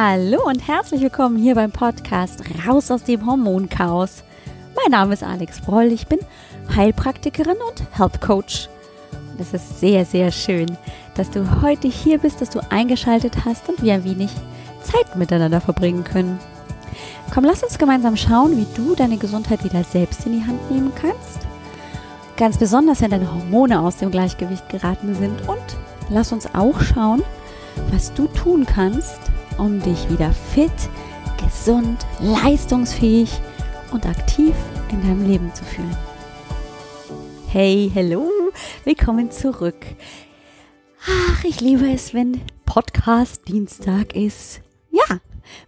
Hallo und herzlich willkommen hier beim Podcast Raus aus dem Hormonchaos. Mein Name ist Alex Broll, ich bin Heilpraktikerin und Health Coach. Und es ist sehr, sehr schön, dass du heute hier bist, dass du eingeschaltet hast und wir ein wenig Zeit miteinander verbringen können. Komm, lass uns gemeinsam schauen, wie du deine Gesundheit wieder selbst in die Hand nehmen kannst. Ganz besonders, wenn deine Hormone aus dem Gleichgewicht geraten sind. Und lass uns auch schauen, was du tun kannst, um dich wieder fit, gesund, leistungsfähig und aktiv in deinem Leben zu fühlen. Hey, hello, willkommen zurück. Ach, ich liebe es, wenn Podcast Dienstag ist. Ja,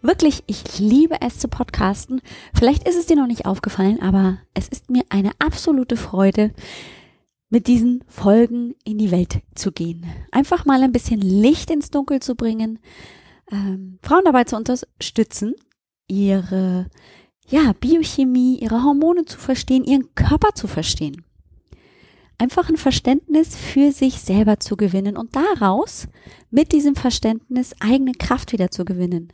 wirklich, ich liebe es zu podcasten. Vielleicht ist es dir noch nicht aufgefallen, aber es ist mir eine absolute Freude, mit diesen Folgen in die Welt zu gehen. Einfach mal ein bisschen Licht ins Dunkel zu bringen, ähm, Frauen dabei zu unterstützen, ihre ja, Biochemie, ihre Hormone zu verstehen, ihren Körper zu verstehen. Einfach ein Verständnis für sich selber zu gewinnen und daraus mit diesem Verständnis eigene Kraft wieder zu gewinnen.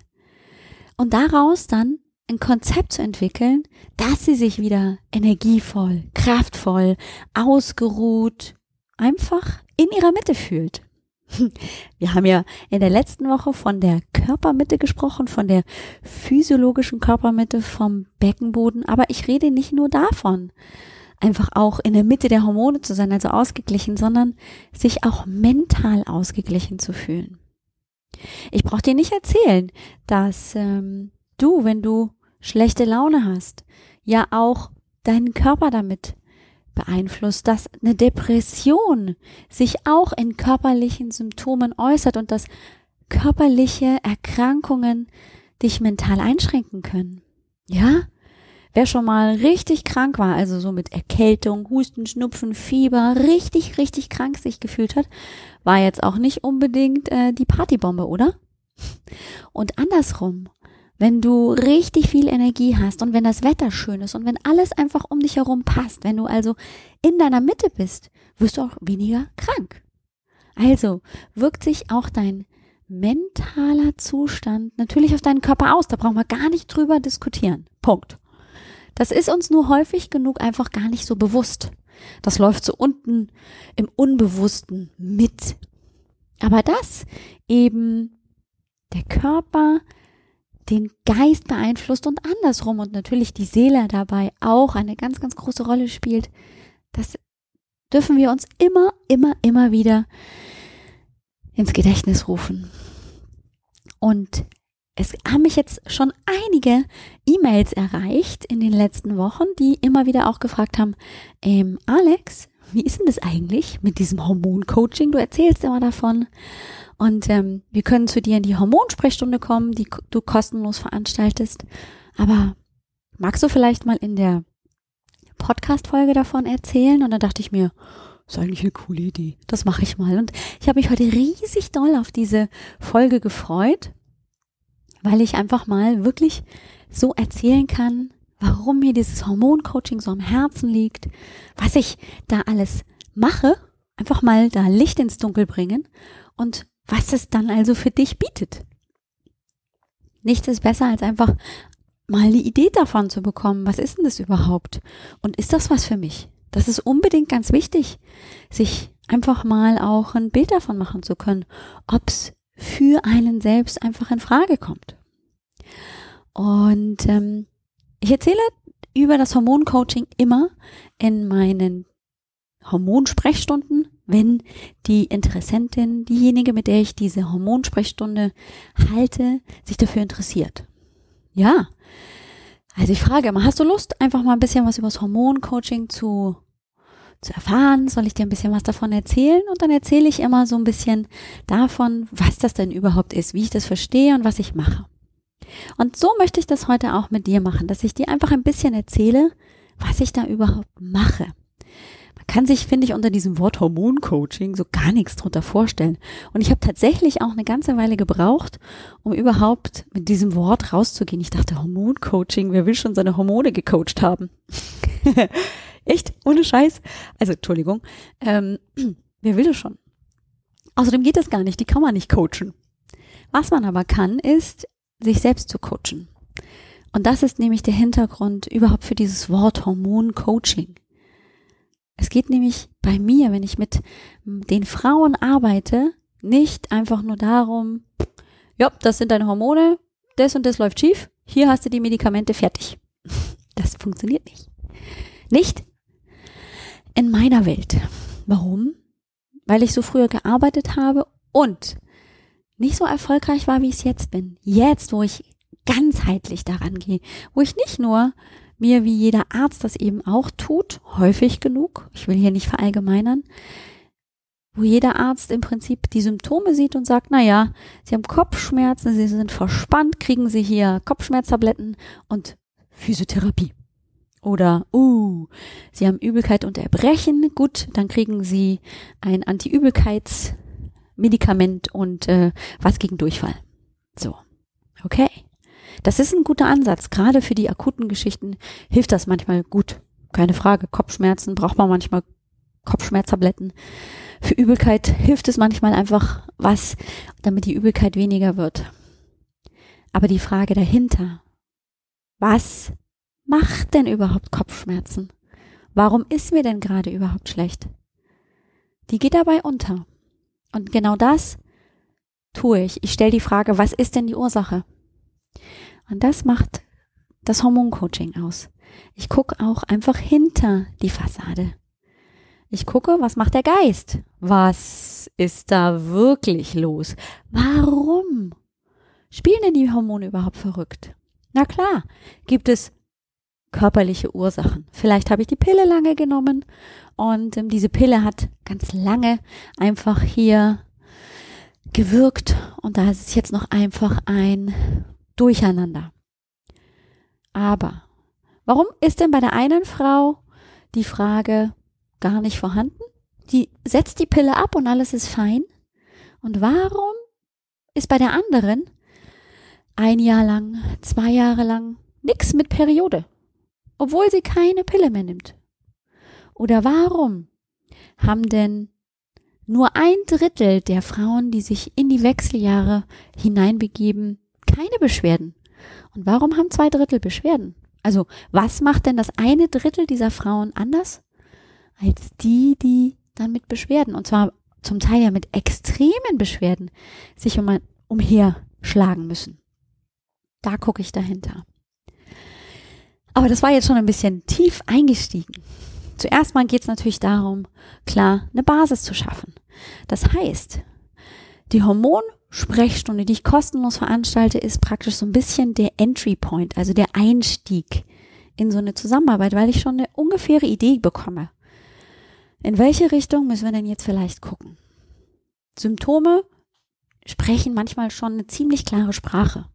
Und daraus dann ein Konzept zu entwickeln, dass sie sich wieder energievoll, kraftvoll, ausgeruht, einfach in ihrer Mitte fühlt. Wir haben ja in der letzten Woche von der Körpermitte gesprochen, von der physiologischen Körpermitte vom Beckenboden, aber ich rede nicht nur davon, einfach auch in der Mitte der Hormone zu sein, also ausgeglichen, sondern sich auch mental ausgeglichen zu fühlen. Ich brauche dir nicht erzählen, dass ähm, du, wenn du schlechte Laune hast, ja auch deinen Körper damit beeinflusst, dass eine Depression sich auch in körperlichen Symptomen äußert und dass körperliche Erkrankungen dich mental einschränken können. Ja? Wer schon mal richtig krank war, also so mit Erkältung, Husten, Schnupfen, Fieber, richtig, richtig krank sich gefühlt hat, war jetzt auch nicht unbedingt äh, die Partybombe, oder? Und andersrum, wenn du richtig viel Energie hast und wenn das Wetter schön ist und wenn alles einfach um dich herum passt, wenn du also in deiner Mitte bist, wirst du auch weniger krank. Also wirkt sich auch dein mentaler Zustand natürlich auf deinen Körper aus. Da brauchen wir gar nicht drüber diskutieren. Punkt. Das ist uns nur häufig genug einfach gar nicht so bewusst. Das läuft so unten im Unbewussten mit. Aber das eben der Körper den Geist beeinflusst und andersrum und natürlich die Seele dabei auch eine ganz, ganz große Rolle spielt, das dürfen wir uns immer, immer, immer wieder ins Gedächtnis rufen. Und es haben mich jetzt schon einige E-Mails erreicht in den letzten Wochen, die immer wieder auch gefragt haben, ähm, Alex, wie ist denn das eigentlich mit diesem Hormoncoaching? Du erzählst immer davon. Und ähm, wir können zu dir in die Hormonsprechstunde kommen, die du kostenlos veranstaltest. Aber magst du vielleicht mal in der Podcast-Folge davon erzählen? Und dann dachte ich mir, ist eigentlich eine coole Idee. Das mache ich mal. Und ich habe mich heute riesig doll auf diese Folge gefreut, weil ich einfach mal wirklich so erzählen kann, warum mir dieses Hormoncoaching so am Herzen liegt, was ich da alles mache, einfach mal da Licht ins Dunkel bringen und was es dann also für dich bietet. Nichts ist besser, als einfach mal eine Idee davon zu bekommen. Was ist denn das überhaupt? Und ist das was für mich? Das ist unbedingt ganz wichtig, sich einfach mal auch ein Bild davon machen zu können, ob es für einen selbst einfach in Frage kommt. Und ähm, ich erzähle über das Hormoncoaching immer in meinen Hormonsprechstunden wenn die Interessentin, diejenige, mit der ich diese Hormonsprechstunde halte, sich dafür interessiert. Ja. Also ich frage immer, hast du Lust, einfach mal ein bisschen was über das Hormoncoaching zu, zu erfahren? Soll ich dir ein bisschen was davon erzählen? Und dann erzähle ich immer so ein bisschen davon, was das denn überhaupt ist, wie ich das verstehe und was ich mache. Und so möchte ich das heute auch mit dir machen, dass ich dir einfach ein bisschen erzähle, was ich da überhaupt mache kann sich, finde ich, unter diesem Wort Hormoncoaching so gar nichts drunter vorstellen. Und ich habe tatsächlich auch eine ganze Weile gebraucht, um überhaupt mit diesem Wort rauszugehen. Ich dachte, Hormoncoaching, wer will schon seine Hormone gecoacht haben? Echt? Ohne Scheiß? Also, Entschuldigung. Ähm, wer will das schon? Außerdem geht das gar nicht, die kann man nicht coachen. Was man aber kann, ist sich selbst zu coachen. Und das ist nämlich der Hintergrund überhaupt für dieses Wort Hormon-Coaching. Es geht nämlich bei mir, wenn ich mit den Frauen arbeite, nicht einfach nur darum, ja, das sind deine Hormone, das und das läuft schief, hier hast du die Medikamente fertig. Das funktioniert nicht. Nicht in meiner Welt. Warum? Weil ich so früher gearbeitet habe und nicht so erfolgreich war, wie ich es jetzt bin. Jetzt, wo ich ganzheitlich daran gehe, wo ich nicht nur mir, wie jeder Arzt das eben auch tut, häufig genug, ich will hier nicht verallgemeinern, wo jeder Arzt im Prinzip die Symptome sieht und sagt, na ja, Sie haben Kopfschmerzen, Sie sind verspannt, kriegen Sie hier Kopfschmerztabletten und Physiotherapie. Oder, uh, Sie haben Übelkeit und Erbrechen, gut, dann kriegen Sie ein Anti-Übelkeitsmedikament und äh, was gegen Durchfall. So, okay. Das ist ein guter Ansatz. Gerade für die akuten Geschichten hilft das manchmal gut. Keine Frage. Kopfschmerzen braucht man manchmal Kopfschmerztabletten. Für Übelkeit hilft es manchmal einfach was, damit die Übelkeit weniger wird. Aber die Frage dahinter, was macht denn überhaupt Kopfschmerzen? Warum ist mir denn gerade überhaupt schlecht? Die geht dabei unter. Und genau das tue ich. Ich stelle die Frage, was ist denn die Ursache? Und das macht das Hormoncoaching aus. Ich gucke auch einfach hinter die Fassade. Ich gucke, was macht der Geist? Was ist da wirklich los? Warum spielen denn die Hormone überhaupt verrückt? Na klar, gibt es körperliche Ursachen. Vielleicht habe ich die Pille lange genommen und ähm, diese Pille hat ganz lange einfach hier gewirkt und da ist es jetzt noch einfach ein Durcheinander. Aber warum ist denn bei der einen Frau die Frage gar nicht vorhanden? Die setzt die Pille ab und alles ist fein. Und warum ist bei der anderen ein Jahr lang, zwei Jahre lang nichts mit Periode, obwohl sie keine Pille mehr nimmt? Oder warum haben denn nur ein Drittel der Frauen, die sich in die Wechseljahre hineinbegeben, keine Beschwerden. Und warum haben zwei Drittel Beschwerden? Also was macht denn das eine Drittel dieser Frauen anders als die, die dann mit Beschwerden, und zwar zum Teil ja mit extremen Beschwerden, sich um, umherschlagen müssen? Da gucke ich dahinter. Aber das war jetzt schon ein bisschen tief eingestiegen. Zuerst mal geht es natürlich darum, klar, eine Basis zu schaffen. Das heißt, die Hormon- Sprechstunde, die ich kostenlos veranstalte, ist praktisch so ein bisschen der Entry Point, also der Einstieg in so eine Zusammenarbeit, weil ich schon eine ungefähre Idee bekomme. In welche Richtung müssen wir denn jetzt vielleicht gucken? Symptome sprechen manchmal schon eine ziemlich klare Sprache.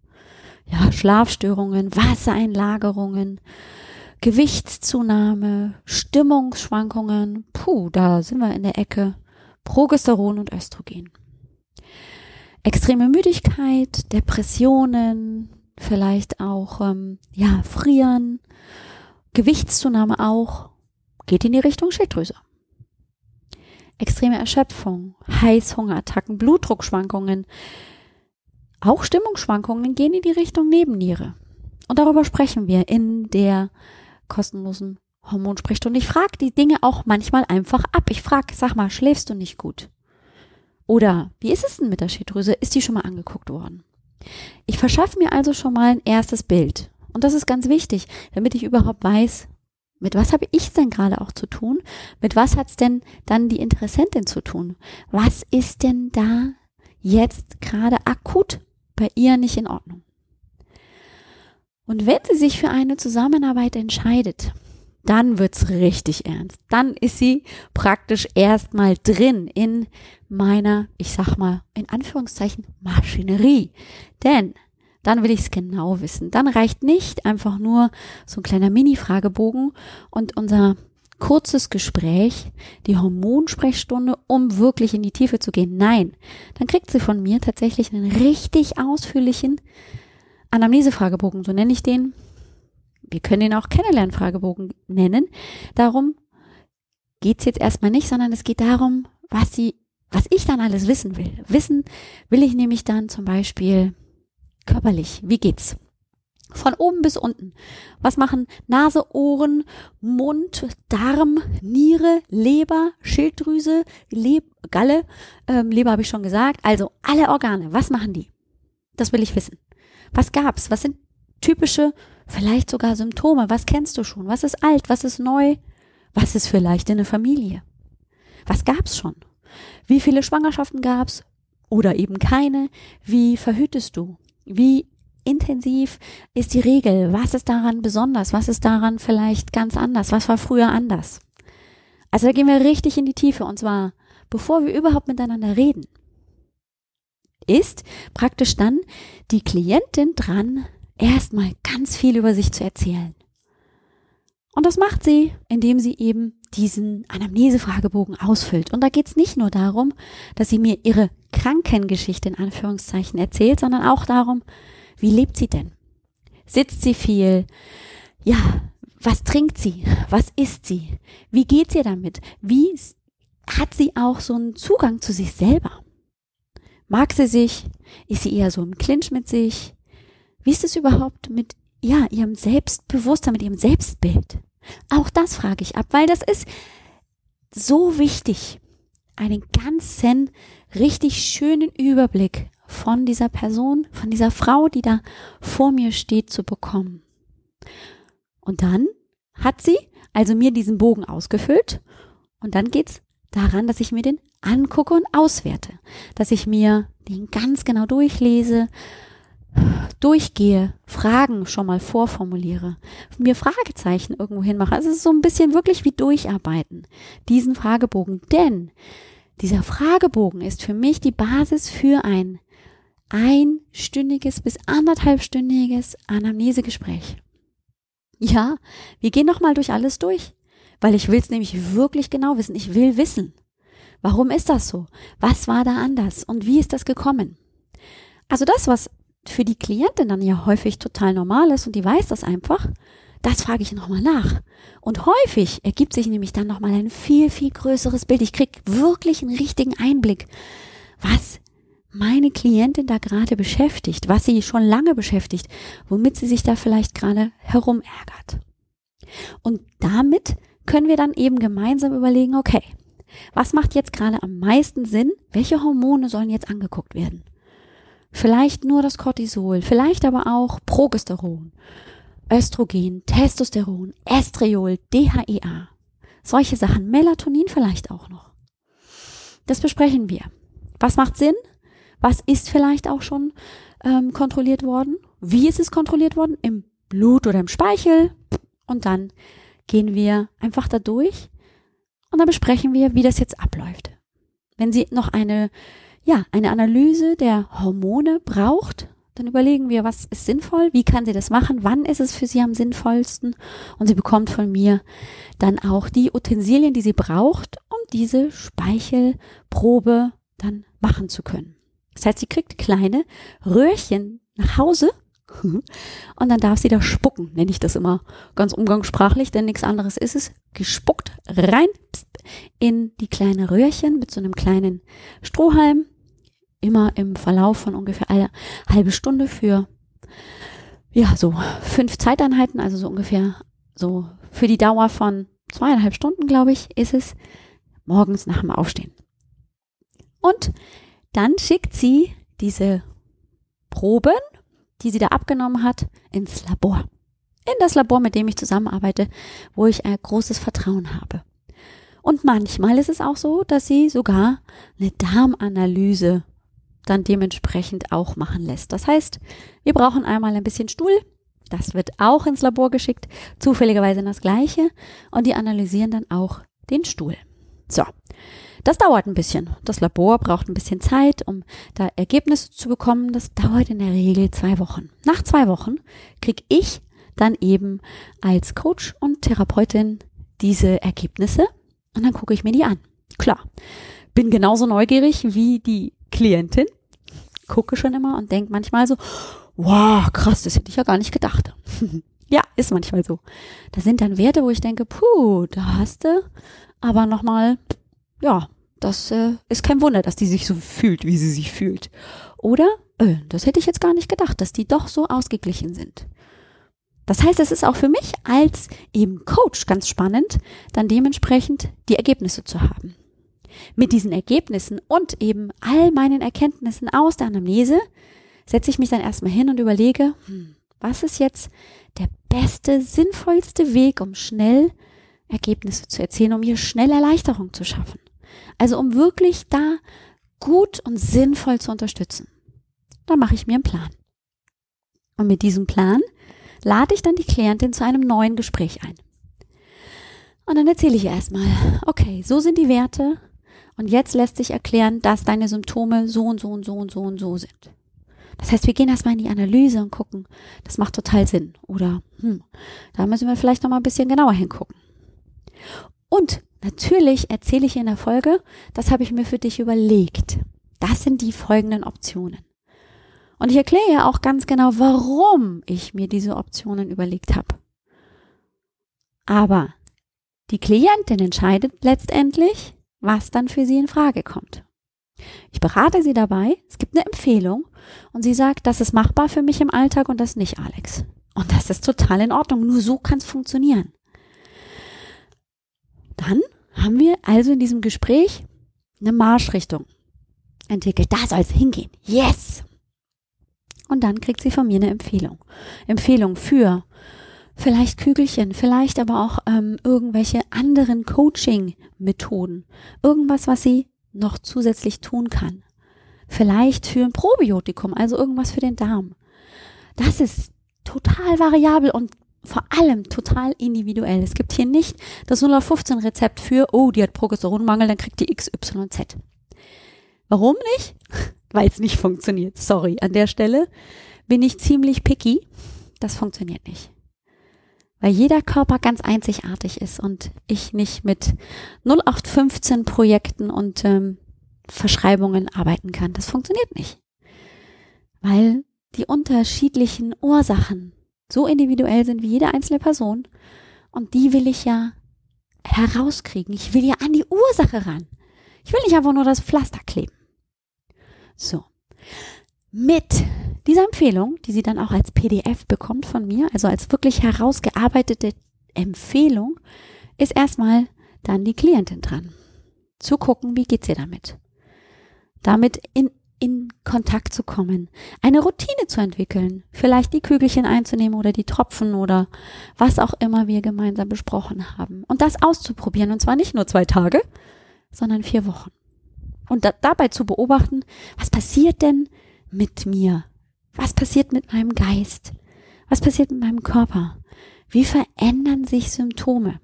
Ja, Schlafstörungen, Wassereinlagerungen, Gewichtszunahme, Stimmungsschwankungen, puh, da sind wir in der Ecke. Progesteron und Östrogen extreme Müdigkeit, Depressionen, vielleicht auch ähm, ja Frieren, Gewichtszunahme auch, geht in die Richtung Schilddrüse. Extreme Erschöpfung, Heißhungerattacken, Blutdruckschwankungen, auch Stimmungsschwankungen gehen in die Richtung Nebenniere. Und darüber sprechen wir in der kostenlosen Hormonsprechstunde. Ich frage die Dinge auch manchmal einfach ab. Ich frage, sag mal, schläfst du nicht gut? Oder wie ist es denn mit der Schilddrüse? Ist die schon mal angeguckt worden? Ich verschaffe mir also schon mal ein erstes Bild. Und das ist ganz wichtig, damit ich überhaupt weiß, mit was habe ich denn gerade auch zu tun? Mit was hat es denn dann die Interessentin zu tun? Was ist denn da jetzt gerade akut bei ihr nicht in Ordnung? Und wenn sie sich für eine Zusammenarbeit entscheidet, dann wird's richtig ernst. Dann ist sie praktisch erstmal drin in meiner, ich sag mal, in Anführungszeichen, Maschinerie. Denn dann will ich es genau wissen. Dann reicht nicht einfach nur so ein kleiner Mini-Fragebogen und unser kurzes Gespräch, die Hormonsprechstunde, um wirklich in die Tiefe zu gehen. Nein, dann kriegt sie von mir tatsächlich einen richtig ausführlichen Anamnesefragebogen, so nenne ich den, wir können ihn auch Kennenlernfragebogen nennen. Darum geht's jetzt erstmal nicht, sondern es geht darum, was sie, was ich dann alles wissen will. Wissen will ich nämlich dann zum Beispiel, körperlich, wie geht's? Von oben bis unten. Was machen Nase, Ohren, Mund, Darm, Niere, Leber, Schilddrüse, Leb Galle, ähm, Leber habe ich schon gesagt. Also alle Organe, was machen die? Das will ich wissen. Was gab's? Was sind typische, vielleicht sogar Symptome? Was kennst du schon? Was ist alt? Was ist neu? Was ist vielleicht in der Familie? Was gab's schon? Wie viele Schwangerschaften gab's? Oder eben keine? Wie verhütest du? Wie intensiv ist die Regel? Was ist daran besonders? Was ist daran vielleicht ganz anders? Was war früher anders? Also da gehen wir richtig in die Tiefe und zwar bevor wir überhaupt miteinander reden. Ist praktisch dann die Klientin dran, erstmal ganz viel über sich zu erzählen. Und das macht sie, indem sie eben diesen Anamnesefragebogen ausfüllt. Und da geht es nicht nur darum, dass sie mir ihre Krankengeschichte in Anführungszeichen erzählt, sondern auch darum, wie lebt sie denn? Sitzt sie viel? Ja, was trinkt sie? Was isst sie? Wie geht ihr damit? Wie hat sie auch so einen Zugang zu sich selber? Mag sie sich? Ist sie eher so im Clinch mit sich? Wie ist es überhaupt mit ja, ihrem Selbstbewusstsein, mit ihrem Selbstbild? Auch das frage ich ab, weil das ist so wichtig, einen ganzen, richtig schönen Überblick von dieser Person, von dieser Frau, die da vor mir steht, zu bekommen. Und dann hat sie also mir diesen Bogen ausgefüllt und dann geht's daran, dass ich mir den angucke und auswerte, dass ich mir den ganz genau durchlese, durchgehe, Fragen schon mal vorformuliere, mir Fragezeichen irgendwo hinmache. Also es ist so ein bisschen wirklich wie durcharbeiten, diesen Fragebogen. Denn dieser Fragebogen ist für mich die Basis für ein einstündiges bis anderthalbstündiges Anamnesegespräch. Ja, wir gehen nochmal durch alles durch, weil ich will es nämlich wirklich genau wissen. Ich will wissen, warum ist das so? Was war da anders? Und wie ist das gekommen? Also das, was für die Klientin dann ja häufig total normal ist und die weiß das einfach, das frage ich nochmal nach. Und häufig ergibt sich nämlich dann nochmal ein viel, viel größeres Bild. Ich kriege wirklich einen richtigen Einblick, was meine Klientin da gerade beschäftigt, was sie schon lange beschäftigt, womit sie sich da vielleicht gerade herumärgert. Und damit können wir dann eben gemeinsam überlegen, okay, was macht jetzt gerade am meisten Sinn? Welche Hormone sollen jetzt angeguckt werden? Vielleicht nur das Cortisol, vielleicht aber auch Progesteron, Östrogen, Testosteron, Estriol, DHEA. Solche Sachen, Melatonin vielleicht auch noch. Das besprechen wir. Was macht Sinn? Was ist vielleicht auch schon ähm, kontrolliert worden? Wie ist es kontrolliert worden? Im Blut oder im Speichel? Und dann gehen wir einfach da durch und dann besprechen wir, wie das jetzt abläuft. Wenn sie noch eine, ja, eine Analyse der Hormone braucht, dann überlegen wir, was ist sinnvoll, wie kann sie das machen, wann ist es für sie am sinnvollsten und sie bekommt von mir dann auch die Utensilien, die sie braucht, um diese Speichelprobe dann machen zu können. Das heißt, sie kriegt kleine Röhrchen nach Hause und dann darf sie da spucken, nenne ich das immer ganz umgangssprachlich, denn nichts anderes ist es. Gespuckt rein in die kleine Röhrchen mit so einem kleinen Strohhalm. Immer im Verlauf von ungefähr eine halbe Stunde für, ja, so fünf Zeiteinheiten, also so ungefähr so für die Dauer von zweieinhalb Stunden, glaube ich, ist es morgens nach dem Aufstehen. Und dann schickt sie diese Proben, die sie da abgenommen hat, ins Labor. In das Labor, mit dem ich zusammenarbeite, wo ich ein großes Vertrauen habe. Und manchmal ist es auch so, dass sie sogar eine Darmanalyse dann dementsprechend auch machen lässt. Das heißt, wir brauchen einmal ein bisschen Stuhl. Das wird auch ins Labor geschickt, zufälligerweise das gleiche. Und die analysieren dann auch den Stuhl. So, das dauert ein bisschen. Das Labor braucht ein bisschen Zeit, um da Ergebnisse zu bekommen. Das dauert in der Regel zwei Wochen. Nach zwei Wochen kriege ich dann eben als Coach und Therapeutin diese Ergebnisse und dann gucke ich mir die an. Klar, bin genauso neugierig wie die Klientin, gucke schon immer und denke manchmal so, wow, krass, das hätte ich ja gar nicht gedacht. ja, ist manchmal so. Da sind dann Werte, wo ich denke, puh, da hast du aber nochmal ja, das äh, ist kein Wunder, dass die sich so fühlt, wie sie sich fühlt. Oder äh, das hätte ich jetzt gar nicht gedacht, dass die doch so ausgeglichen sind. Das heißt, es ist auch für mich als eben Coach ganz spannend, dann dementsprechend die Ergebnisse zu haben. Mit diesen Ergebnissen und eben all meinen Erkenntnissen aus der Anamnese setze ich mich dann erstmal hin und überlege, hm, was ist jetzt der beste, sinnvollste Weg, um schnell Ergebnisse zu erzielen, um hier schnell Erleichterung zu schaffen. Also um wirklich da gut und sinnvoll zu unterstützen. Da mache ich mir einen Plan. Und mit diesem Plan lade ich dann die Klientin zu einem neuen Gespräch ein. Und dann erzähle ich erstmal, okay, so sind die Werte und jetzt lässt sich erklären, dass deine Symptome so und so und so und so und so sind. Das heißt, wir gehen erstmal in die Analyse und gucken, das macht total Sinn. Oder hm, da müssen wir vielleicht noch mal ein bisschen genauer hingucken. Und natürlich erzähle ich in der Folge, das habe ich mir für dich überlegt. Das sind die folgenden Optionen. Und ich erkläre ja auch ganz genau, warum ich mir diese Optionen überlegt habe. Aber die Klientin entscheidet letztendlich, was dann für sie in Frage kommt. Ich berate sie dabei, es gibt eine Empfehlung und sie sagt, das ist machbar für mich im Alltag und das nicht, Alex. Und das ist total in Ordnung, nur so kann es funktionieren. Dann haben wir also in diesem Gespräch eine Marschrichtung entwickelt. Da soll es hingehen. Yes! Und dann kriegt sie von mir eine Empfehlung. Empfehlung für vielleicht Kügelchen, vielleicht aber auch ähm, irgendwelche anderen Coaching-Methoden. Irgendwas, was sie noch zusätzlich tun kann. Vielleicht für ein Probiotikum, also irgendwas für den Darm. Das ist total variabel und vor allem total individuell. Es gibt hier nicht das 015 Rezept für, oh, die hat Progesteronmangel, dann kriegt die XYZ. Warum nicht? Weil es nicht funktioniert. Sorry, an der Stelle bin ich ziemlich picky. Das funktioniert nicht. Weil jeder Körper ganz einzigartig ist und ich nicht mit 0815 Projekten und ähm, Verschreibungen arbeiten kann. Das funktioniert nicht. Weil die unterschiedlichen Ursachen so individuell sind wie jede einzelne Person. Und die will ich ja herauskriegen. Ich will ja an die Ursache ran. Ich will nicht einfach nur das Pflaster kleben. So. Mit dieser Empfehlung, die sie dann auch als PDF bekommt von mir, also als wirklich herausgearbeitete Empfehlung, ist erstmal dann die Klientin dran. Zu gucken, wie geht's ihr damit. Damit in in Kontakt zu kommen, eine Routine zu entwickeln, vielleicht die Kügelchen einzunehmen oder die Tropfen oder was auch immer wir gemeinsam besprochen haben und das auszuprobieren und zwar nicht nur zwei Tage, sondern vier Wochen. Und da, dabei zu beobachten, was passiert denn mit mir? Was passiert mit meinem Geist? Was passiert mit meinem Körper? Wie verändern sich Symptome?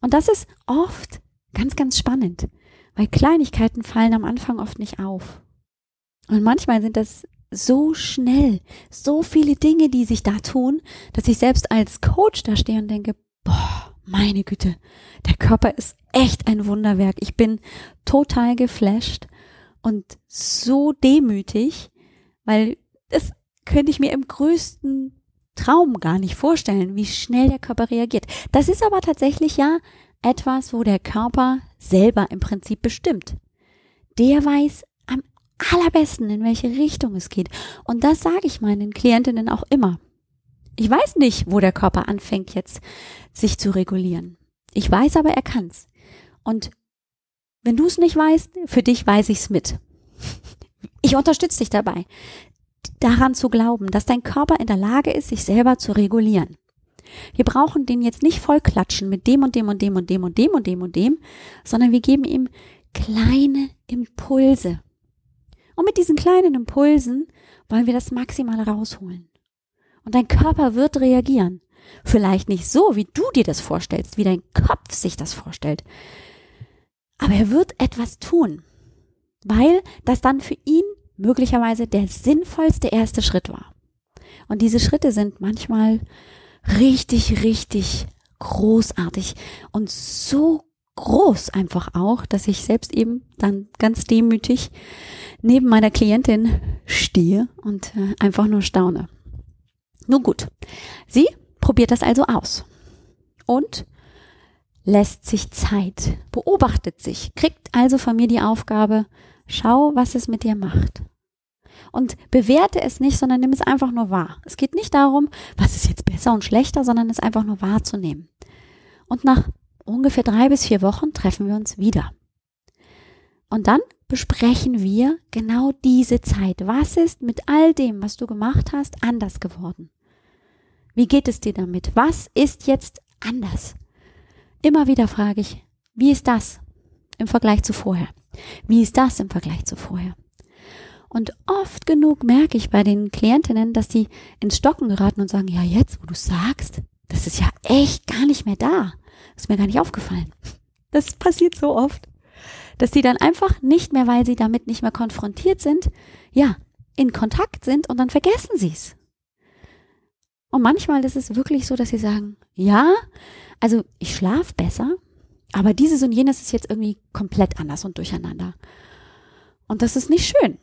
Und das ist oft ganz, ganz spannend, weil Kleinigkeiten fallen am Anfang oft nicht auf. Und manchmal sind das so schnell, so viele Dinge, die sich da tun, dass ich selbst als Coach da stehe und denke, boah, meine Güte, der Körper ist echt ein Wunderwerk. Ich bin total geflasht und so demütig, weil das könnte ich mir im größten Traum gar nicht vorstellen, wie schnell der Körper reagiert. Das ist aber tatsächlich ja etwas, wo der Körper selber im Prinzip bestimmt. Der weiß allerbesten, in welche Richtung es geht. Und das sage ich meinen Klientinnen auch immer. Ich weiß nicht, wo der Körper anfängt jetzt sich zu regulieren. Ich weiß aber, er kann's. Und wenn du es nicht weißt, für dich weiß ich's mit. Ich unterstütze dich dabei, daran zu glauben, dass dein Körper in der Lage ist, sich selber zu regulieren. Wir brauchen den jetzt nicht voll klatschen mit dem und dem und dem und dem und dem und dem und dem, sondern wir geben ihm kleine Impulse. Und mit diesen kleinen Impulsen wollen wir das maximal rausholen. Und dein Körper wird reagieren. Vielleicht nicht so, wie du dir das vorstellst, wie dein Kopf sich das vorstellt. Aber er wird etwas tun, weil das dann für ihn möglicherweise der sinnvollste erste Schritt war. Und diese Schritte sind manchmal richtig, richtig großartig und so groß einfach auch, dass ich selbst eben dann ganz demütig neben meiner Klientin stehe und äh, einfach nur staune. Nun gut, sie probiert das also aus und lässt sich Zeit, beobachtet sich, kriegt also von mir die Aufgabe, schau, was es mit dir macht. und bewerte es nicht, sondern nimm es einfach nur wahr. Es geht nicht darum, was ist jetzt besser und schlechter, sondern es einfach nur wahrzunehmen. Und nach ungefähr drei bis vier Wochen treffen wir uns wieder. Und dann besprechen wir genau diese Zeit. Was ist mit all dem, was du gemacht hast, anders geworden? Wie geht es dir damit? Was ist jetzt anders? Immer wieder frage ich, wie ist das im Vergleich zu vorher? Wie ist das im Vergleich zu vorher? Und oft genug merke ich bei den Klientinnen, dass die ins Stocken geraten und sagen, ja, jetzt, wo du sagst, das ist ja echt gar nicht mehr da. ist mir gar nicht aufgefallen. Das passiert so oft, dass die dann einfach nicht mehr, weil sie damit nicht mehr konfrontiert sind, ja, in Kontakt sind und dann vergessen sie es. Und manchmal ist es wirklich so, dass sie sagen, ja, also ich schlafe besser, aber dieses und jenes ist jetzt irgendwie komplett anders und durcheinander. Und das ist nicht schön.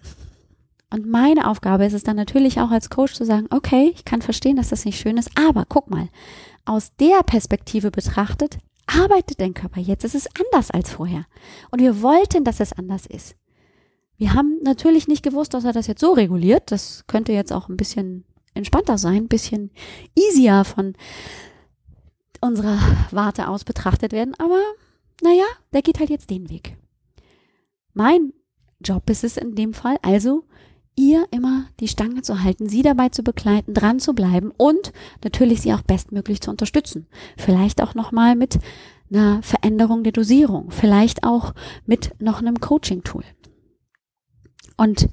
Und meine Aufgabe ist es dann natürlich auch als Coach zu sagen, okay, ich kann verstehen, dass das nicht schön ist, aber guck mal, aus der Perspektive betrachtet, arbeitet dein Körper jetzt. Es ist anders als vorher. Und wir wollten, dass es anders ist. Wir haben natürlich nicht gewusst, dass er das jetzt so reguliert. Das könnte jetzt auch ein bisschen entspannter sein, ein bisschen easier von unserer Warte aus betrachtet werden. Aber naja, der geht halt jetzt den Weg. Mein Job ist es in dem Fall also, ihr immer die Stange zu halten, sie dabei zu begleiten, dran zu bleiben und natürlich sie auch bestmöglich zu unterstützen. Vielleicht auch nochmal mit einer Veränderung der Dosierung, vielleicht auch mit noch einem Coaching-Tool. Und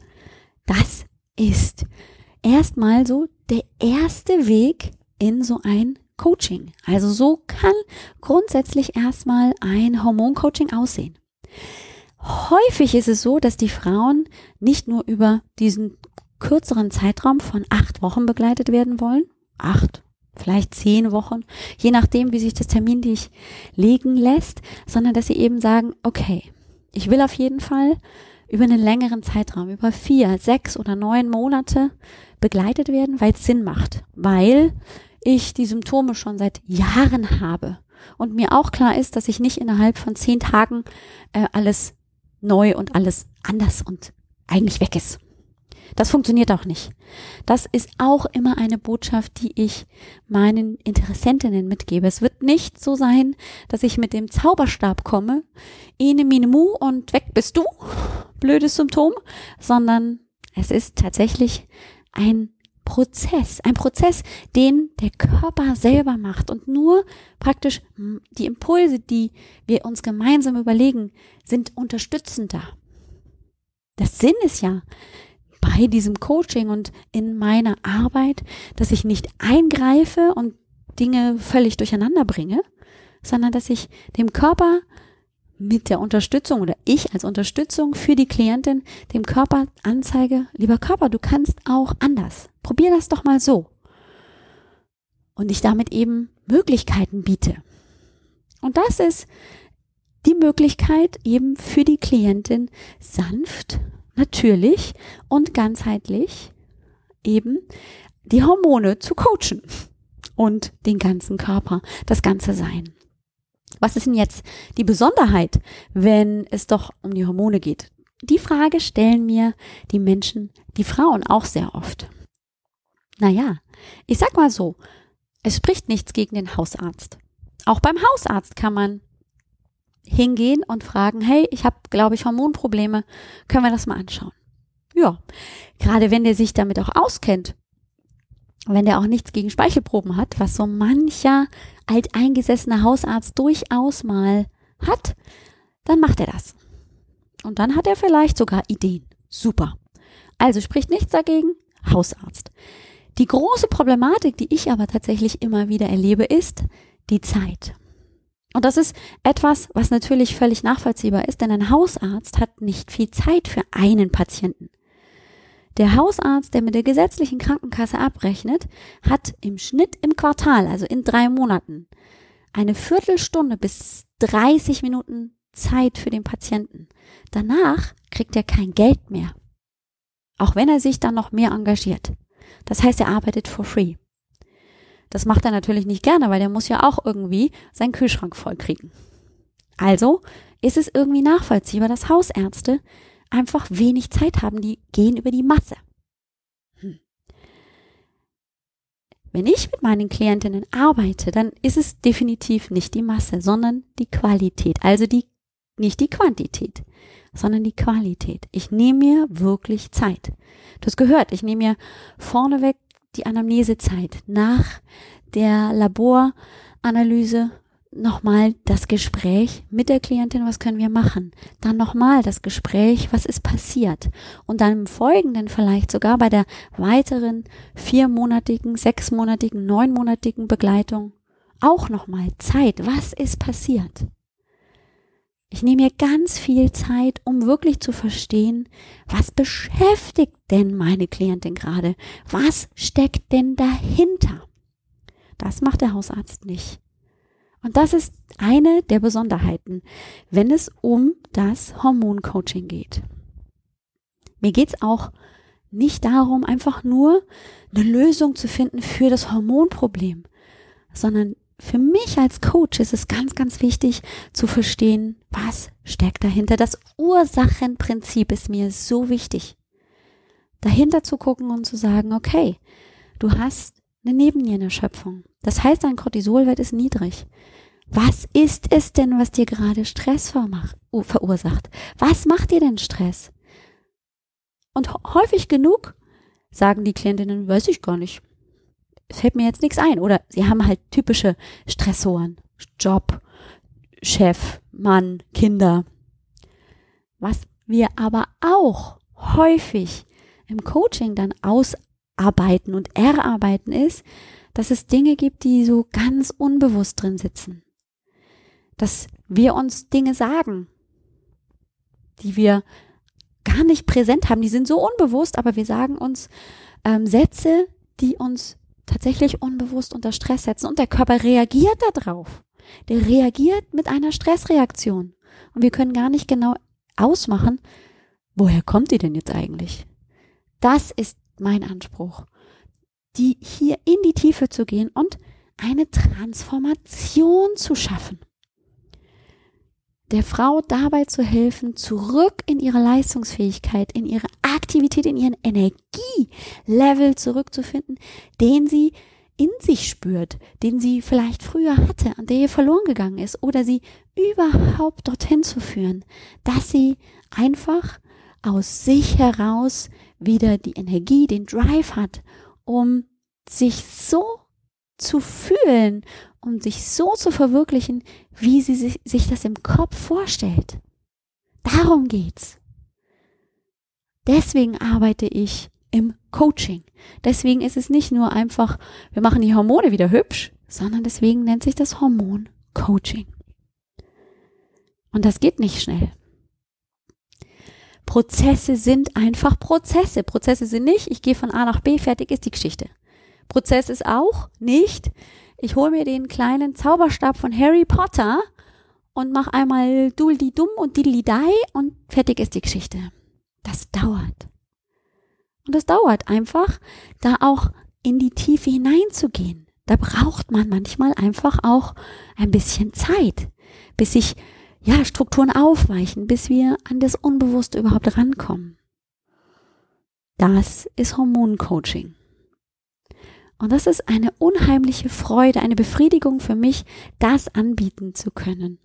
das ist erstmal so der erste Weg in so ein Coaching. Also so kann grundsätzlich erstmal ein Hormoncoaching aussehen. Häufig ist es so, dass die Frauen nicht nur über diesen kürzeren Zeitraum von acht Wochen begleitet werden wollen, acht, vielleicht zehn Wochen, je nachdem, wie sich das Termin dich legen lässt, sondern dass sie eben sagen, okay, ich will auf jeden Fall über einen längeren Zeitraum, über vier, sechs oder neun Monate begleitet werden, weil es Sinn macht, weil ich die Symptome schon seit Jahren habe und mir auch klar ist, dass ich nicht innerhalb von zehn Tagen äh, alles neu und alles anders und eigentlich weg ist. Das funktioniert auch nicht. Das ist auch immer eine Botschaft, die ich meinen Interessentinnen mitgebe. Es wird nicht so sein, dass ich mit dem Zauberstab komme, ene mine mu und weg bist du, blödes Symptom, sondern es ist tatsächlich ein Prozess, ein Prozess, den der Körper selber macht und nur praktisch hm, die Impulse, die wir uns gemeinsam überlegen, sind unterstützender. Das Sinn ist ja bei diesem Coaching und in meiner Arbeit, dass ich nicht eingreife und Dinge völlig durcheinander bringe, sondern dass ich dem Körper mit der Unterstützung oder ich als Unterstützung für die Klientin dem Körper anzeige, lieber Körper, du kannst auch anders. Probier das doch mal so. Und ich damit eben Möglichkeiten biete. Und das ist die Möglichkeit eben für die Klientin sanft, natürlich und ganzheitlich eben die Hormone zu coachen und den ganzen Körper, das ganze Sein. Was ist denn jetzt die Besonderheit, wenn es doch um die Hormone geht? Die Frage stellen mir die Menschen, die Frauen auch sehr oft. Naja, ich sag mal so, es spricht nichts gegen den Hausarzt. Auch beim Hausarzt kann man hingehen und fragen, hey, ich habe, glaube ich, Hormonprobleme, können wir das mal anschauen? Ja, gerade wenn der sich damit auch auskennt, wenn der auch nichts gegen Speichelproben hat, was so mancher alteingesessener Hausarzt durchaus mal hat, dann macht er das. Und dann hat er vielleicht sogar Ideen. Super. Also spricht nichts dagegen, Hausarzt. Die große Problematik, die ich aber tatsächlich immer wieder erlebe, ist die Zeit. Und das ist etwas, was natürlich völlig nachvollziehbar ist, denn ein Hausarzt hat nicht viel Zeit für einen Patienten. Der Hausarzt, der mit der gesetzlichen Krankenkasse abrechnet, hat im Schnitt im Quartal, also in drei Monaten, eine Viertelstunde bis 30 Minuten Zeit für den Patienten. Danach kriegt er kein Geld mehr. Auch wenn er sich dann noch mehr engagiert. Das heißt, er arbeitet for free. Das macht er natürlich nicht gerne, weil er muss ja auch irgendwie seinen Kühlschrank voll kriegen. Also ist es irgendwie nachvollziehbar, dass Hausärzte einfach wenig Zeit haben, die gehen über die Masse. Hm. Wenn ich mit meinen Klientinnen arbeite, dann ist es definitiv nicht die Masse, sondern die Qualität, also die nicht die Quantität, sondern die Qualität. Ich nehme mir wirklich Zeit. Du hast gehört, ich nehme mir vorneweg die Anamnesezeit nach der Laboranalyse nochmal das Gespräch mit der Klientin, was können wir machen? Dann nochmal das Gespräch, was ist passiert? Und dann im Folgenden vielleicht sogar bei der weiteren viermonatigen, sechsmonatigen, neunmonatigen Begleitung auch nochmal Zeit. Was ist passiert? Ich nehme mir ganz viel Zeit, um wirklich zu verstehen, was beschäftigt denn meine Klientin gerade? Was steckt denn dahinter? Das macht der Hausarzt nicht. Und das ist eine der Besonderheiten, wenn es um das Hormoncoaching geht. Mir geht es auch nicht darum, einfach nur eine Lösung zu finden für das Hormonproblem, sondern für mich als Coach ist es ganz, ganz wichtig zu verstehen, was steckt dahinter. Das Ursachenprinzip ist mir so wichtig. Dahinter zu gucken und zu sagen, okay, du hast eine Nebennierenerschöpfung. Das heißt, dein Cortisolwert ist niedrig. Was ist es denn, was dir gerade Stress verursacht? Was macht dir denn Stress? Und häufig genug sagen die Klientinnen, weiß ich gar nicht. Fällt mir jetzt nichts ein. Oder sie haben halt typische Stressoren. Job, Chef, Mann, Kinder. Was wir aber auch häufig im Coaching dann ausarbeiten und erarbeiten ist, dass es Dinge gibt, die so ganz unbewusst drin sitzen dass wir uns Dinge sagen, die wir gar nicht präsent haben. Die sind so unbewusst, aber wir sagen uns ähm, Sätze, die uns tatsächlich unbewusst unter Stress setzen. Und der Körper reagiert darauf. Der reagiert mit einer Stressreaktion. Und wir können gar nicht genau ausmachen, woher kommt die denn jetzt eigentlich? Das ist mein Anspruch, die hier in die Tiefe zu gehen und eine Transformation zu schaffen. Der Frau dabei zu helfen, zurück in ihre Leistungsfähigkeit, in ihre Aktivität, in ihren Energielevel zurückzufinden, den sie in sich spürt, den sie vielleicht früher hatte, an der ihr verloren gegangen ist, oder sie überhaupt dorthin zu führen, dass sie einfach aus sich heraus wieder die Energie, den Drive hat, um sich so zu fühlen um sich so zu verwirklichen, wie sie sich, das im Kopf vorstellt. Darum geht's. Deswegen arbeite ich im Coaching. Deswegen ist es nicht nur einfach, wir machen die Hormone wieder hübsch, sondern deswegen nennt sich das Hormon Coaching. Und das geht nicht schnell. Prozesse sind einfach Prozesse. Prozesse sind nicht, ich gehe von A nach B, fertig ist die Geschichte. Prozess ist auch nicht, ich hole mir den kleinen Zauberstab von Harry Potter und mach einmal Duldi dumm und Diddly dai und fertig ist die Geschichte. Das dauert. Und das dauert einfach, da auch in die Tiefe hineinzugehen. Da braucht man manchmal einfach auch ein bisschen Zeit, bis sich ja Strukturen aufweichen, bis wir an das Unbewusste überhaupt rankommen. Das ist Hormoncoaching. Und das ist eine unheimliche Freude, eine Befriedigung für mich, das anbieten zu können.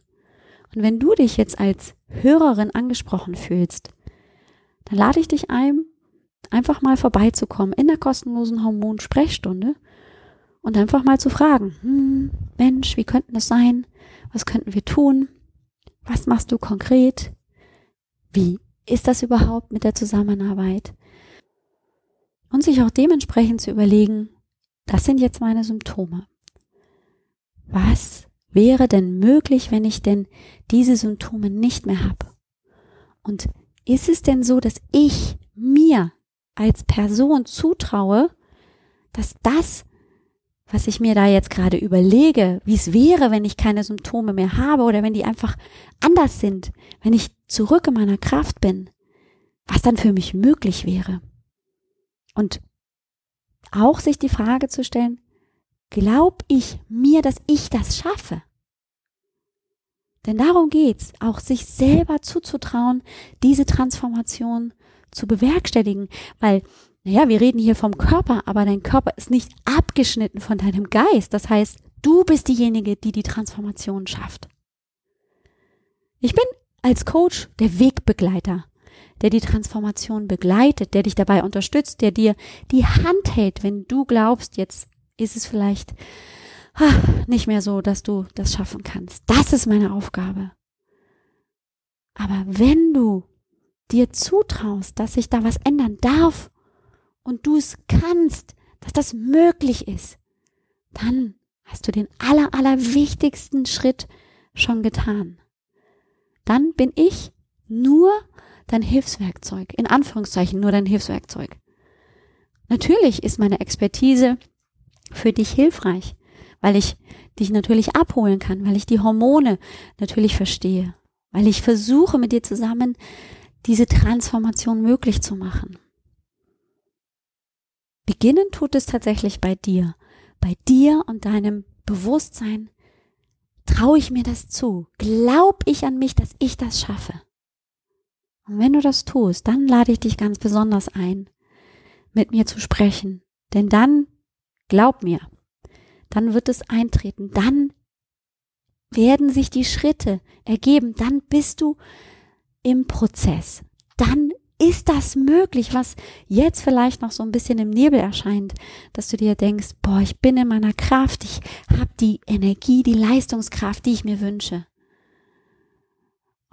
Und wenn du dich jetzt als Hörerin angesprochen fühlst, dann lade ich dich ein, einfach mal vorbeizukommen in der kostenlosen Hormonsprechstunde und einfach mal zu fragen, hm, Mensch, wie könnten das sein? Was könnten wir tun? Was machst du konkret? Wie ist das überhaupt mit der Zusammenarbeit? Und sich auch dementsprechend zu überlegen, das sind jetzt meine Symptome. Was wäre denn möglich, wenn ich denn diese Symptome nicht mehr habe? Und ist es denn so, dass ich mir als Person zutraue, dass das, was ich mir da jetzt gerade überlege, wie es wäre, wenn ich keine Symptome mehr habe oder wenn die einfach anders sind, wenn ich zurück in meiner Kraft bin, was dann für mich möglich wäre? Und auch sich die Frage zu stellen, glaub ich mir, dass ich das schaffe? Denn darum geht's, auch sich selber zuzutrauen, diese Transformation zu bewerkstelligen, weil naja, wir reden hier vom Körper, aber dein Körper ist nicht abgeschnitten von deinem Geist. Das heißt, du bist diejenige, die die Transformation schafft. Ich bin als Coach der Wegbegleiter, der die Transformation begleitet, der dich dabei unterstützt, der dir die Hand hält, wenn du glaubst, jetzt ist es vielleicht nicht mehr so, dass du das schaffen kannst. Das ist meine Aufgabe. Aber wenn du dir zutraust, dass sich da was ändern darf und du es kannst, dass das möglich ist, dann hast du den aller, aller wichtigsten Schritt schon getan. Dann bin ich nur dein Hilfswerkzeug, in Anführungszeichen nur dein Hilfswerkzeug. Natürlich ist meine Expertise für dich hilfreich, weil ich dich natürlich abholen kann, weil ich die Hormone natürlich verstehe, weil ich versuche mit dir zusammen diese Transformation möglich zu machen. Beginnen tut es tatsächlich bei dir, bei dir und deinem Bewusstsein. Traue ich mir das zu? Glaub ich an mich, dass ich das schaffe? Und wenn du das tust, dann lade ich dich ganz besonders ein, mit mir zu sprechen. Denn dann, glaub mir, dann wird es eintreten, dann werden sich die Schritte ergeben, dann bist du im Prozess. Dann ist das möglich, was jetzt vielleicht noch so ein bisschen im Nebel erscheint, dass du dir denkst, boah, ich bin in meiner Kraft, ich habe die Energie, die Leistungskraft, die ich mir wünsche.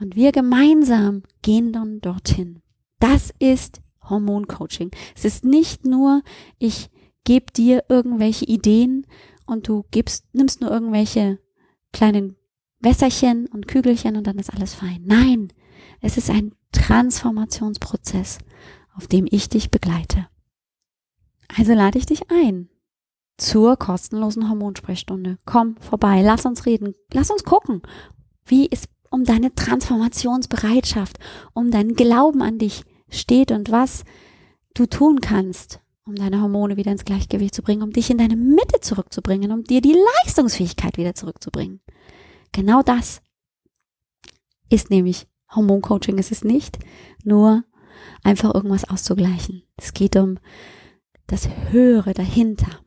Und wir gemeinsam gehen dann dorthin. Das ist Hormoncoaching. Es ist nicht nur, ich gebe dir irgendwelche Ideen und du gibst, nimmst nur irgendwelche kleinen Wässerchen und Kügelchen und dann ist alles fein. Nein, es ist ein Transformationsprozess, auf dem ich dich begleite. Also lade ich dich ein zur kostenlosen Hormonsprechstunde. Komm vorbei, lass uns reden, lass uns gucken, wie es um deine Transformationsbereitschaft, um deinen Glauben an dich steht und was du tun kannst, um deine Hormone wieder ins Gleichgewicht zu bringen, um dich in deine Mitte zurückzubringen, um dir die Leistungsfähigkeit wieder zurückzubringen. Genau das ist nämlich Hormoncoaching. Es ist nicht nur einfach irgendwas auszugleichen. Es geht um das Höhere dahinter,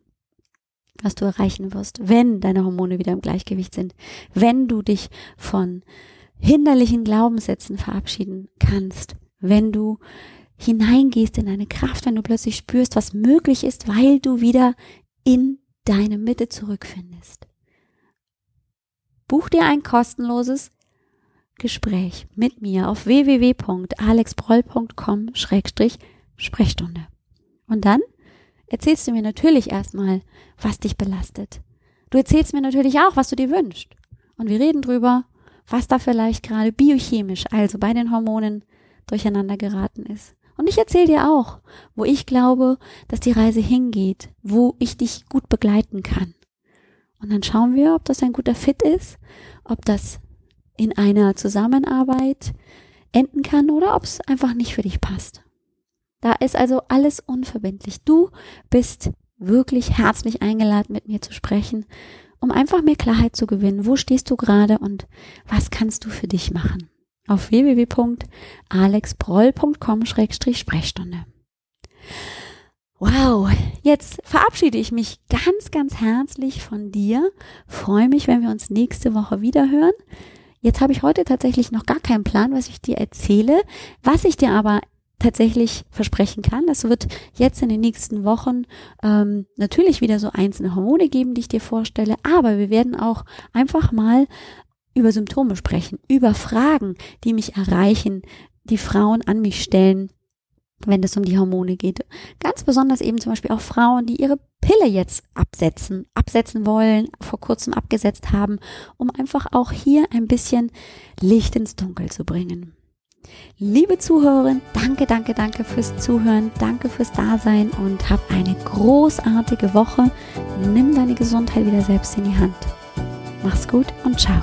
was du erreichen wirst, wenn deine Hormone wieder im Gleichgewicht sind, wenn du dich von hinderlichen Glaubenssätzen verabschieden kannst, wenn du hineingehst in deine Kraft, wenn du plötzlich spürst, was möglich ist, weil du wieder in deine Mitte zurückfindest. Buch dir ein kostenloses Gespräch mit mir auf www.alexbroll.com-sprechstunde. Und dann erzählst du mir natürlich erstmal, was dich belastet. Du erzählst mir natürlich auch, was du dir wünschst. Und wir reden drüber, was da vielleicht gerade biochemisch, also bei den Hormonen, durcheinander geraten ist. Und ich erzähle dir auch, wo ich glaube, dass die Reise hingeht, wo ich dich gut begleiten kann. Und dann schauen wir, ob das ein guter Fit ist, ob das in einer Zusammenarbeit enden kann oder ob es einfach nicht für dich passt. Da ist also alles unverbindlich. Du bist wirklich herzlich eingeladen, mit mir zu sprechen, um einfach mehr Klarheit zu gewinnen. Wo stehst du gerade und was kannst du für dich machen? Auf www.alexbroll.com-sprechstunde. Wow, jetzt verabschiede ich mich ganz, ganz herzlich von dir. Freue mich, wenn wir uns nächste Woche wieder hören. Jetzt habe ich heute tatsächlich noch gar keinen Plan, was ich dir erzähle. Was ich dir aber tatsächlich versprechen kann. Das wird jetzt in den nächsten Wochen ähm, natürlich wieder so einzelne Hormone geben, die ich dir vorstelle, aber wir werden auch einfach mal über Symptome sprechen, über Fragen, die mich erreichen, die Frauen an mich stellen, wenn es um die Hormone geht. Ganz besonders eben zum Beispiel auch Frauen, die ihre Pille jetzt absetzen, absetzen wollen, vor kurzem abgesetzt haben, um einfach auch hier ein bisschen Licht ins Dunkel zu bringen. Liebe Zuhörerin, danke, danke, danke fürs Zuhören, danke fürs Dasein und hab eine großartige Woche. Nimm deine Gesundheit wieder selbst in die Hand. Mach's gut und ciao.